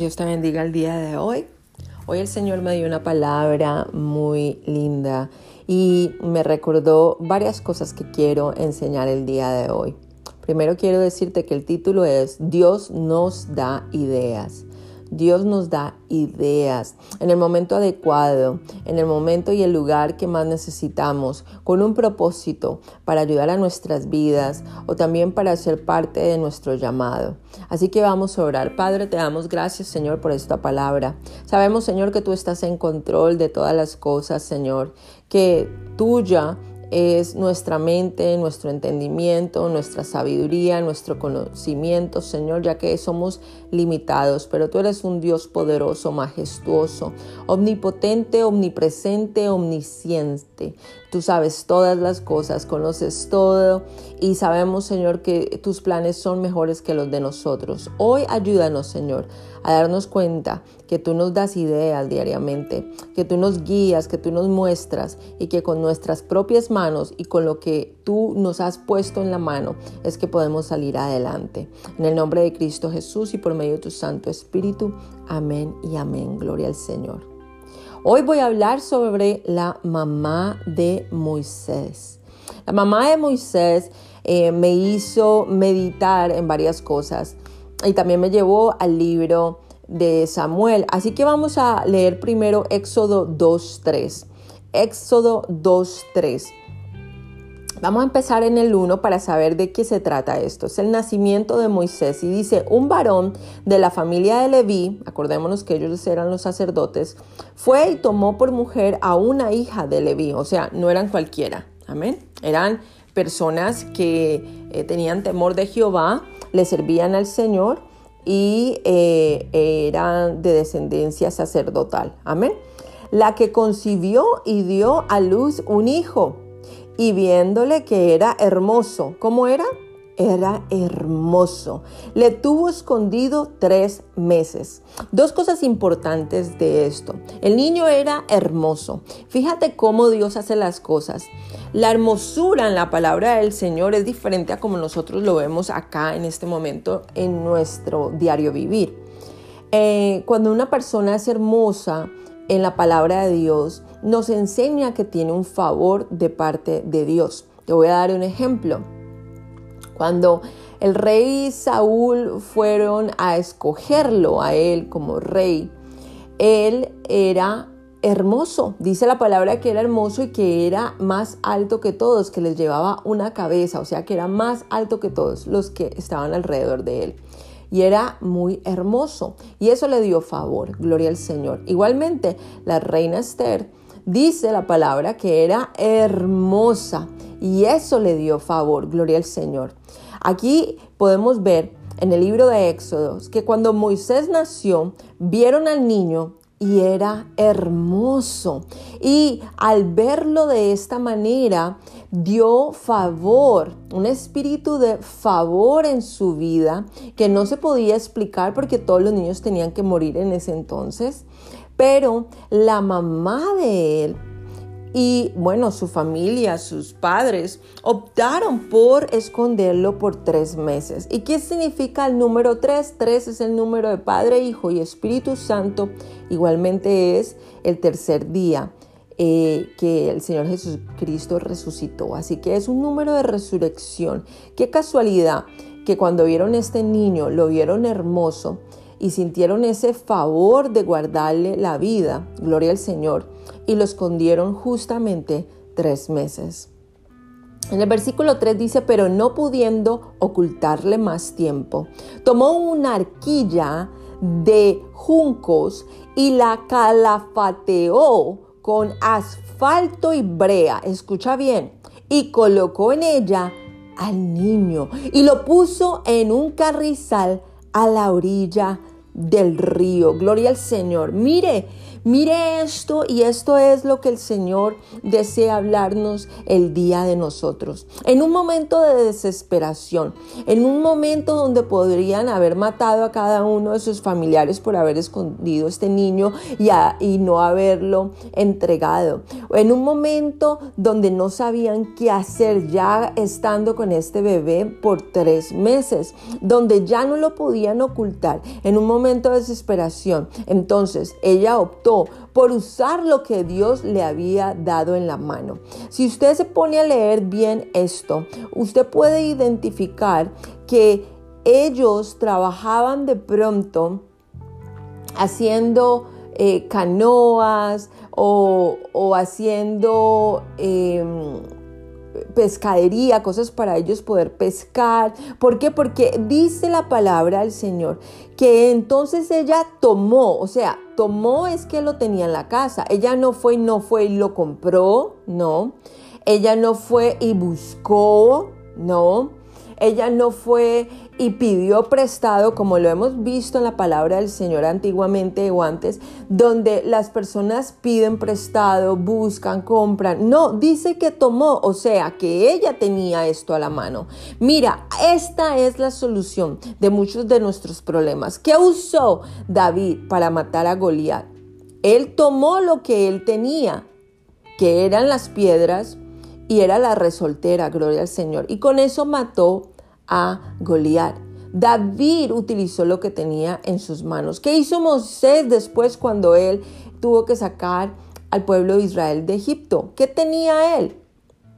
Dios te bendiga el día de hoy. Hoy el Señor me dio una palabra muy linda y me recordó varias cosas que quiero enseñar el día de hoy. Primero quiero decirte que el título es Dios nos da ideas. Dios nos da ideas en el momento adecuado, en el momento y el lugar que más necesitamos, con un propósito para ayudar a nuestras vidas o también para ser parte de nuestro llamado. Así que vamos a orar. Padre, te damos gracias, Señor, por esta palabra. Sabemos, Señor, que tú estás en control de todas las cosas, Señor, que tuya es nuestra mente, nuestro entendimiento, nuestra sabiduría, nuestro conocimiento, Señor, ya que somos limitados, pero tú eres un Dios poderoso, majestuoso, omnipotente, omnipresente, omnisciente. Tú sabes todas las cosas, conoces todo y sabemos, Señor, que tus planes son mejores que los de nosotros. Hoy ayúdanos, Señor, a darnos cuenta que tú nos das ideas diariamente, que tú nos guías, que tú nos muestras y que con nuestras propias manos y con lo que tú nos has puesto en la mano es que podemos salir adelante. En el nombre de Cristo Jesús y por medio de tu Santo Espíritu. Amén y amén. Gloria al Señor. Hoy voy a hablar sobre la mamá de Moisés. La mamá de Moisés eh, me hizo meditar en varias cosas y también me llevó al libro de Samuel. Así que vamos a leer primero Éxodo 2.3. Éxodo 2.3. Vamos a empezar en el 1 para saber de qué se trata esto. Es el nacimiento de Moisés y dice, un varón de la familia de Leví, acordémonos que ellos eran los sacerdotes, fue y tomó por mujer a una hija de Leví, o sea, no eran cualquiera, amén. Eran personas que eh, tenían temor de Jehová, le servían al Señor y eh, eran de descendencia sacerdotal, amén. La que concibió y dio a luz un hijo y viéndole que era hermoso. ¿Cómo era? Era hermoso. Le tuvo escondido tres meses. Dos cosas importantes de esto. El niño era hermoso. Fíjate cómo Dios hace las cosas. La hermosura en la palabra del Señor es diferente a como nosotros lo vemos acá en este momento en nuestro diario vivir. Eh, cuando una persona es hermosa, en la palabra de Dios nos enseña que tiene un favor de parte de Dios. Te voy a dar un ejemplo. Cuando el rey Saúl fueron a escogerlo a él como rey, él era hermoso. Dice la palabra que era hermoso y que era más alto que todos, que les llevaba una cabeza, o sea que era más alto que todos los que estaban alrededor de él y era muy hermoso y eso le dio favor, gloria al Señor. Igualmente, la reina Esther dice la palabra que era hermosa y eso le dio favor, gloria al Señor. Aquí podemos ver en el libro de Éxodos que cuando Moisés nació, vieron al niño y era hermoso. Y al verlo de esta manera, dio favor, un espíritu de favor en su vida que no se podía explicar porque todos los niños tenían que morir en ese entonces. Pero la mamá de él y bueno, su familia, sus padres, optaron por esconderlo por tres meses. ¿Y qué significa el número tres? Tres es el número de Padre, Hijo y Espíritu Santo. Igualmente es el tercer día eh, que el Señor Jesucristo resucitó. Así que es un número de resurrección. Qué casualidad que cuando vieron este niño, lo vieron hermoso y sintieron ese favor de guardarle la vida, gloria al Señor, y lo escondieron justamente tres meses. En el versículo 3 dice, pero no pudiendo ocultarle más tiempo, tomó una arquilla de juncos y la calafateó con asfalto y brea, escucha bien, y colocó en ella al niño y lo puso en un carrizal a la orilla del río. Gloria al Señor. Mire, mire esto y esto es lo que el Señor desea hablarnos el día de nosotros. En un momento de desesperación, en un momento donde podrían haber matado a cada uno de sus familiares por haber escondido este niño y, y no haberlo entregado. En un momento donde no sabían qué hacer ya estando con este bebé por tres meses, donde ya no lo podían ocultar. En un momento de desesperación. Entonces ella optó por usar lo que Dios le había dado en la mano. Si usted se pone a leer bien esto, usted puede identificar que ellos trabajaban de pronto haciendo eh, canoas o, haciendo... Em, pescadería, cosas para ellos poder pescar. ¿Por qué? Porque dice la palabra del Señor que entonces ella tomó, o sea, tomó es que lo tenía en la casa. Ella no fue y no fue y lo compró, no. Ella no fue y buscó, no. Ella no fue y pidió prestado, como lo hemos visto en la palabra del Señor antiguamente o antes, donde las personas piden prestado, buscan, compran. No, dice que tomó, o sea, que ella tenía esto a la mano. Mira, esta es la solución de muchos de nuestros problemas. ¿Qué usó David para matar a Goliat? Él tomó lo que él tenía, que eran las piedras, y era la resoltera, gloria al Señor. Y con eso mató a. David utilizó lo que tenía en sus manos. ¿Qué hizo Moisés después cuando él tuvo que sacar al pueblo de Israel de Egipto? ¿Qué tenía él?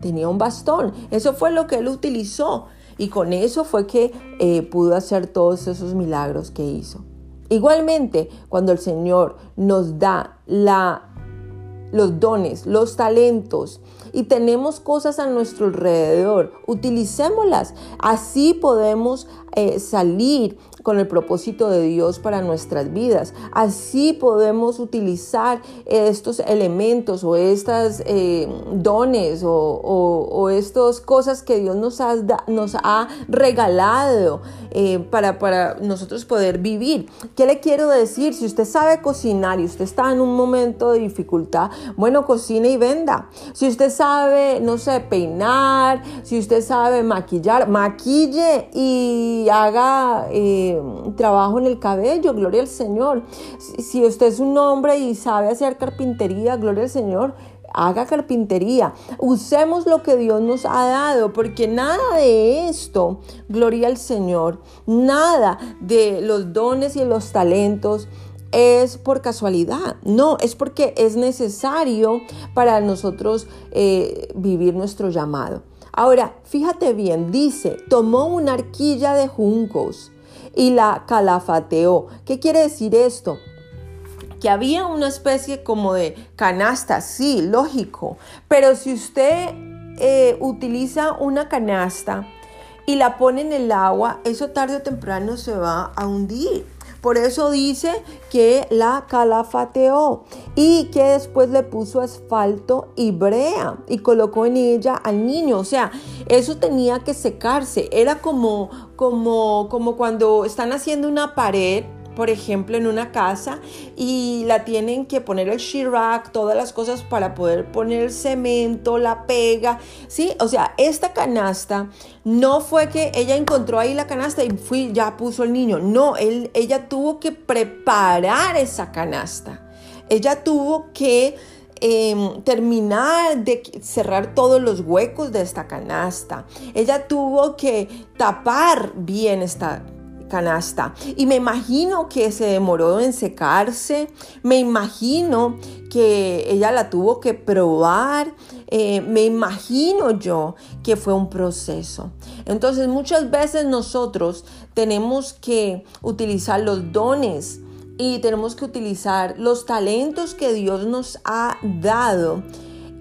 Tenía un bastón. Eso fue lo que él utilizó. Y con eso fue que eh, pudo hacer todos esos milagros que hizo. Igualmente, cuando el Señor nos da los dones, los talentos, y tenemos cosas a nuestro alrededor, utilicémoslas. Así podemos eh, salir con el propósito de Dios para nuestras vidas. Así podemos utilizar estos elementos o estas eh, dones o, estas cosas que Dios nos ha, nos ha regalado eh, para, para nosotros poder vivir. ¿Qué le quiero decir? Si usted sabe cocinar y usted está en un momento de dificultad, bueno, cocine y venda. Si usted sabe, no sé, peinar, si usted sabe maquillar, maquille y haga eh, trabajo en el cabello, gloria al Señor. Si, usted es un hombre y sabe hacer carpintería, gloria al Señor, haga carpintería. Usemos lo que Dios nos ha dado, porque nada de esto, gloria al Señor, nada de los dones y los talentos es por casualidad, no, es porque es necesario para nosotros eh, vivir nuestro llamado. Ahora, fíjate bien, dice, tomó una arquilla de juncos y la calafateó. ¿Qué quiere decir esto? Que había una especie como de canasta, sí, lógico, pero si usted eh, utiliza una canasta y la pone en el agua, eso tarde o temprano se va a hundir. Por eso dice que la calafateó y que después le puso asfalto y brea y colocó en ella al niño. O sea, eso tenía que secarse. Era como, como, como cuando están haciendo una pared por ejemplo, en una casa y la tienen que poner el shirac, todas las cosas para poder poner el cemento, la pega, ¿sí? O sea, esta canasta no fue que ella encontró ahí la canasta y fui, ya puso el niño. No, ella tuvo que preparar esa canasta. Ella tuvo que em, terminar de cerrar todos los huecos de esta canasta. Ella tuvo que tapar bien esta canasta. Y me imagino que se demoró en secarse, me imagino que ella la tuvo que probar, eh, me imagino yo que fue un proceso. Entonces muchas veces nosotros tenemos que utilizar los dones y tenemos que utilizar los talentos que Dios nos ha dado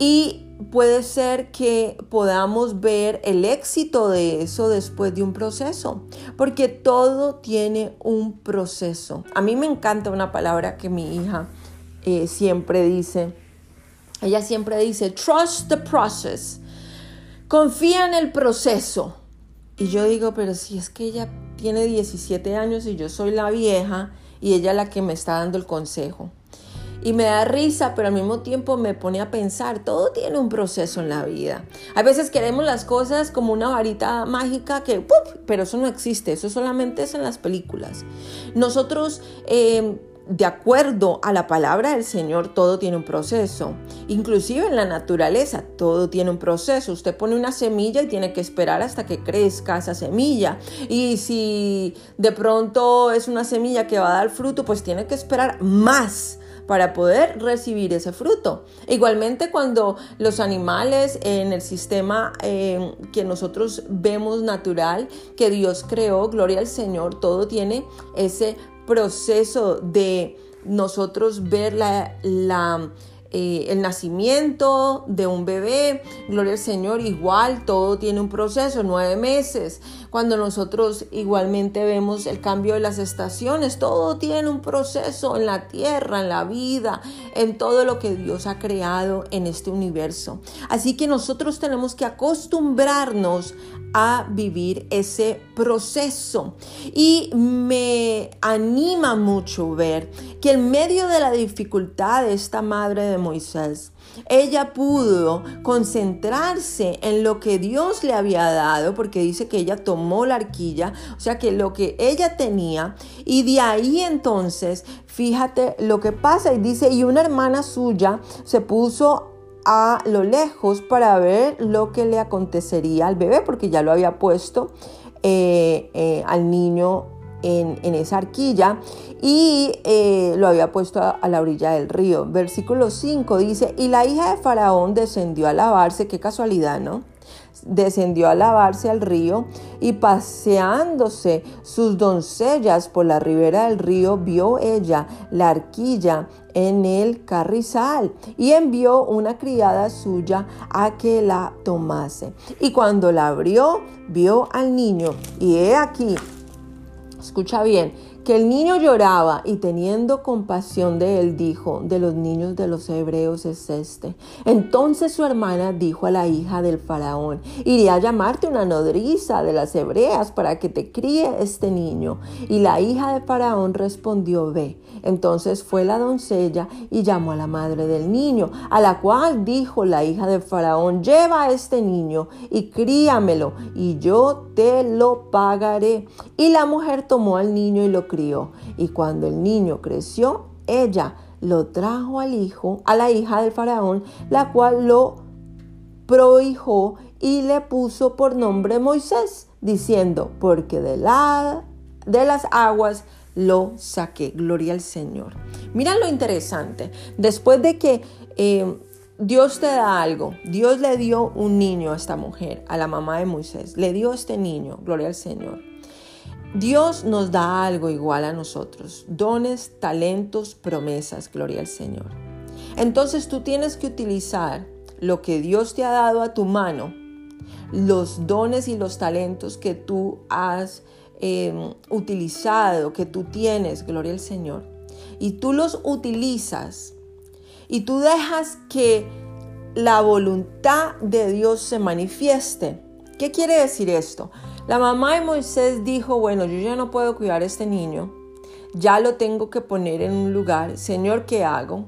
y puede ser que podamos ver el éxito de eso después de un proceso, porque todo tiene un proceso. A mí me encanta una palabra que mi hija eh, siempre dice, ella siempre dice, trust the process, confía en el proceso. Y yo digo, pero si es que ella tiene 17 años y yo soy la vieja y ella la que me está dando el consejo. Y me da risa, pero al mismo tiempo me pone a pensar, todo tiene un proceso en la vida. A veces queremos las cosas como una varita mágica que, ¡puf! pero eso no existe, eso solamente es en las películas. Nosotros... Eh, de acuerdo a la palabra del Señor, todo tiene un proceso. Inclusive en la naturaleza, todo tiene un proceso. Usted pone una semilla y tiene que esperar hasta que crezca esa semilla. Y si de pronto es una semilla que va a dar fruto, pues tiene que esperar más para poder recibir ese fruto. Igualmente cuando los animales en el sistema eh, que nosotros vemos natural, que Dios creó, gloria al Señor, todo tiene ese proceso de nosotros ver la eh, el nacimiento de un bebé, gloria al Señor, igual todo tiene un proceso, nueve meses. Cuando nosotros igualmente vemos el cambio de las estaciones, todo tiene un proceso en la tierra, en la vida, en todo lo que Dios ha creado en este universo. Así que nosotros tenemos que acostumbrarnos a vivir ese proceso. Y me anima mucho ver que en medio de la dificultad de esta madre de Moisés, ella pudo concentrarse en lo que Dios le había dado, porque dice que ella tomó la arquilla, o sea que lo que ella tenía, y de ahí entonces, fíjate lo que pasa, y dice, y una hermana suya se puso a lo lejos para ver lo que le acontecería al bebé, porque ya lo había puesto eh, eh, al niño en, esa arquilla y eh, lo había puesto a, a, la orilla del río. Versículo 5 dice, y la hija de Faraón descendió a lavarse, qué casualidad, ¿no? descendió a lavarse al río y paseándose sus doncellas por la ribera del río, vio ella la arquilla en el carrizal y envió una criada suya a que la tomase. Y cuando la abrió, vio al niño y he aquí, escucha bien, que el niño lloraba y teniendo compasión de él dijo, de los niños de los hebreos es este. Entonces su hermana dijo a la hija del faraón, iré a llamarte una nodriza de las hebreas para que te críe este niño. Y la hija de faraón respondió, ve. Entonces fue la doncella y llamó a la madre del niño, a la cual dijo la hija de faraón, lleva este niño y críamelo y yo te lo pagaré. Y la mujer tomó al niño y lo crió. Y cuando el niño creció, ella lo trajo al hijo, a la hija del faraón, la cual lo prohijó y le puso por nombre Moisés, diciendo, porque de, la, de las aguas lo saqué. Gloria al Señor. Mira lo interesante. Después de que eh, Dios te da algo, Dios le dio un niño a esta mujer, a la mamá de Moisés, le dio este niño, gloria al Señor. Dios nos da algo igual a nosotros, dones, talentos, promesas, gloria al Señor. Entonces tú tienes que utilizar lo que Dios te ha dado a tu mano, los dones y los talentos que tú has em, utilizado, que tú tienes, gloria al Señor, y tú los utilizas y tú dejas que la voluntad de Dios se manifieste. ¿Qué quiere decir esto? La mamá de Moisés dijo, bueno, yo ya no puedo cuidar a este niño, ya lo tengo que poner en un lugar, Señor, ¿qué hago?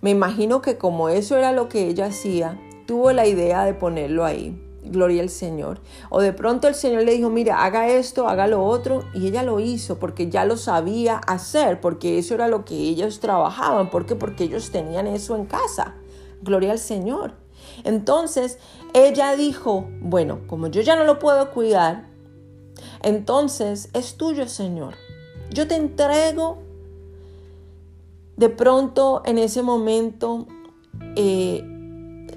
Me imagino que como eso era lo que ella hacía, tuvo la idea de ponerlo ahí. Gloria al Señor. O de pronto el Señor le dijo, mira, haga esto, haga lo otro. Y ella lo hizo porque ya lo sabía hacer, porque eso era lo que ellos trabajaban. ¿Por qué? Porque ellos tenían eso en casa. Gloria al Señor. Entonces ella dijo, bueno, como yo ya no lo puedo cuidar, entonces es tuyo, Señor. Yo te entrego. De pronto, en ese momento, eh,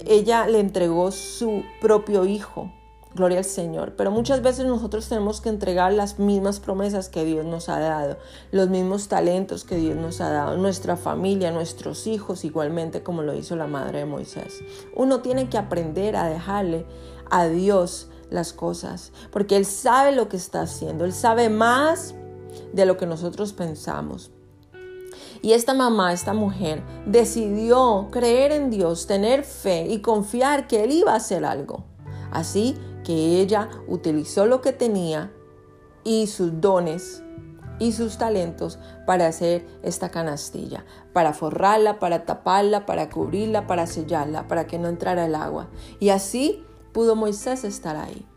ella le entregó su propio hijo. Gloria al Señor. Pero muchas veces nosotros tenemos que entregar las mismas promesas que Dios nos ha dado, los mismos talentos que Dios nos ha dado, nuestra familia, nuestros hijos, igualmente como lo hizo la madre de Moisés. Uno tiene que aprender a dejarle a Dios las cosas, porque Él sabe lo que está haciendo, Él sabe más de lo que nosotros pensamos. Y esta mamá, esta mujer, decidió creer en Dios, tener fe y confiar que Él iba a hacer algo. Así que ella utilizó lo que tenía y sus dones y sus talentos para hacer esta canastilla, para forrarla, para taparla, para cubrirla, para sellarla, para que no entrara el agua. Y así pudo Moisés estar ahí.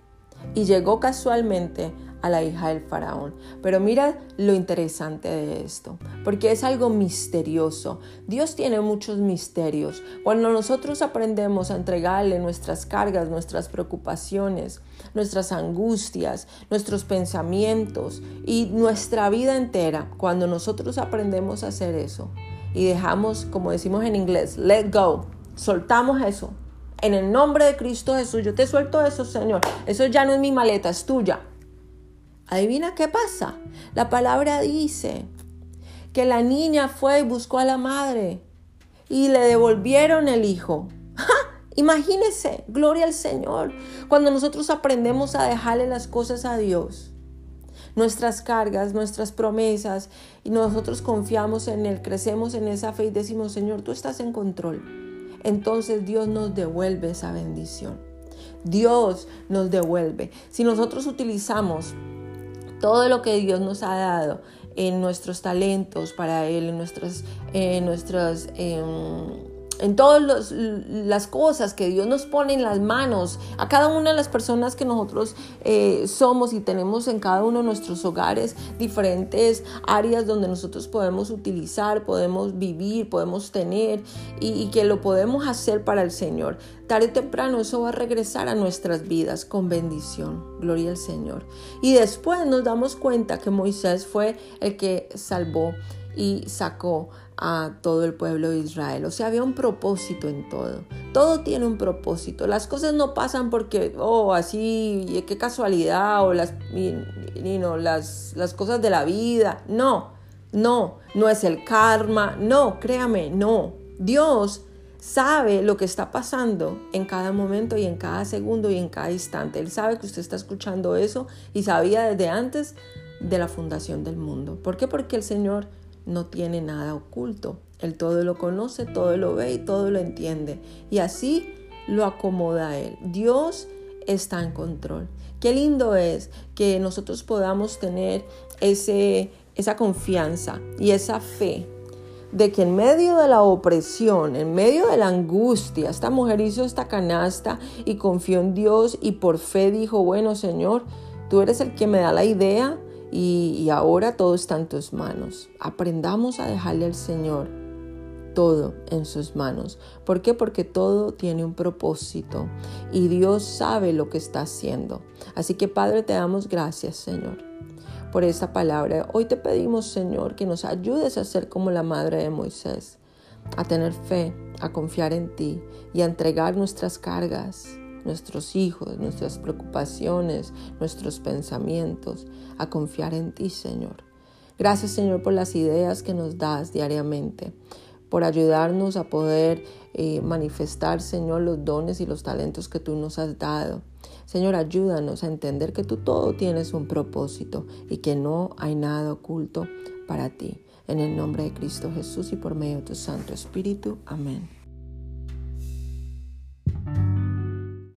Y llegó casualmente a la hija del faraón. Pero mira lo interesante de esto, porque es algo misterioso. Dios tiene muchos misterios. Cuando nosotros aprendemos a entregarle nuestras cargas, nuestras preocupaciones, nuestras angustias, nuestros pensamientos y nuestra vida entera, cuando nosotros aprendemos a hacer eso y dejamos, como decimos en inglés, let go, soltamos eso. En el nombre de Cristo Jesús, yo te suelto eso, Señor. Eso ya no es mi maleta, es tuya. Adivina qué pasa. La palabra dice que la niña fue y buscó a la madre y le devolvieron el hijo. Imagínese, gloria al Señor, cuando nosotros aprendemos a dejarle las cosas a Dios, nuestras cargas, nuestras promesas, y nosotros confiamos en Él, crecemos en esa fe y decimos, Señor, tú estás en control. Entonces Dios nos devuelve esa bendición. Dios nos devuelve. Si nosotros utilizamos todo lo que Dios nos ha dado en nuestros talentos para Él, en nuestras, en nuestras, em, en todas las cosas que Dios nos pone en las manos, a cada una de las personas que nosotros eh, somos y tenemos en cada uno de nuestros hogares diferentes áreas donde nosotros podemos utilizar, podemos vivir, podemos tener y, y que lo podemos hacer para el Señor. Tarde o temprano eso va a regresar a nuestras vidas con bendición. Gloria al Señor. Y después nos damos cuenta que Moisés fue el que salvó y sacó a todo el pueblo de Israel. O sea, había un propósito en todo. Todo tiene un propósito. Las cosas no pasan porque, oh, así, qué casualidad, o las, las, las cosas de la vida. No, no, no es el karma. No, créame, no. Dios sabe lo que está pasando en cada momento y en cada segundo y en cada instante. Él sabe que usted está escuchando eso y sabía desde antes de la fundación del mundo. ¿Por qué? Porque el Señor no tiene nada oculto. Él todo lo conoce, todo lo ve y todo lo entiende. Y así lo acomoda a Él. Dios está en control. Qué lindo es que nosotros podamos tener ese, esa confianza y esa fe de que en medio de la opresión, en medio de la angustia, esta mujer hizo esta canasta y confió en Dios y por fe dijo, bueno Señor, tú eres el que me da la idea, y, ahora todo está en tus manos. Aprendamos a dejarle al Señor todo en sus manos. ¿Por qué? Porque todo tiene un propósito y Dios sabe lo que está haciendo. Así que Padre, te damos gracias, Señor, por esta palabra. Hoy te pedimos, Señor, que nos ayudes a ser como la madre de Moisés, a tener fe, a confiar en ti y a entregar nuestras cargas nuestros hijos, nuestras preocupaciones, nuestros pensamientos, a confiar en ti, Señor. Gracias, Señor, por las ideas que nos das diariamente, por ayudarnos a poder eh, manifestar, Señor, los dones y los talentos que tú nos has dado. Señor, ayúdanos a entender que tú todo tienes un propósito y que no hay nada oculto para ti. En el nombre de Cristo Jesús y por medio de tu Santo Espíritu. Amén.